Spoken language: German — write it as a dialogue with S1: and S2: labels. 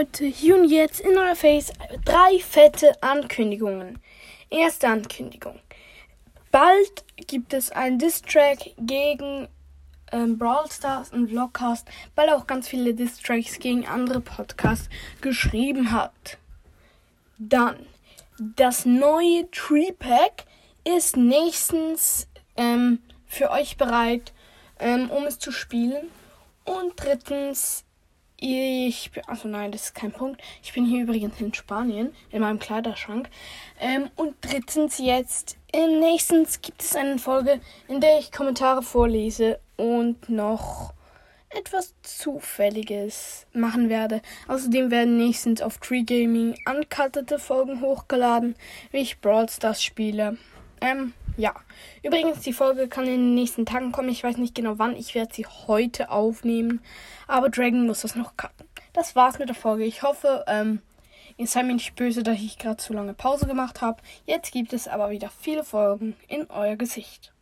S1: Leute, hier und jetzt in euer Face drei fette Ankündigungen. Erste Ankündigung. Bald gibt es einen Diss-Track gegen ähm, Brawl Stars und Vlogcast, weil auch ganz viele Diss-Tracks gegen andere Podcasts geschrieben hat. Dann, das neue Tree Pack ist nächstens ähm, für euch bereit, ähm, um es zu spielen. Und drittens, ich bin, also nein, das ist kein Punkt. Ich bin hier übrigens in Spanien, in meinem Kleiderschrank. Ähm, und drittens jetzt, äh, nächstens gibt es eine Folge, in der ich Kommentare vorlese und noch etwas Zufälliges machen werde. Außerdem werden nächstens auf Tree Gaming uncuttete Folgen hochgeladen, wie ich Brawl Stars spiele. Ähm, ja. Übrigens, die Folge kann in den nächsten Tagen kommen. Ich weiß nicht genau wann. Ich werde sie heute aufnehmen. Aber Dragon muss das noch cutten. Das war's mit der Folge. Ich hoffe, ähm, ihr seid mir nicht böse, dass ich gerade zu lange Pause gemacht habe. Jetzt gibt es aber wieder viele Folgen in euer Gesicht.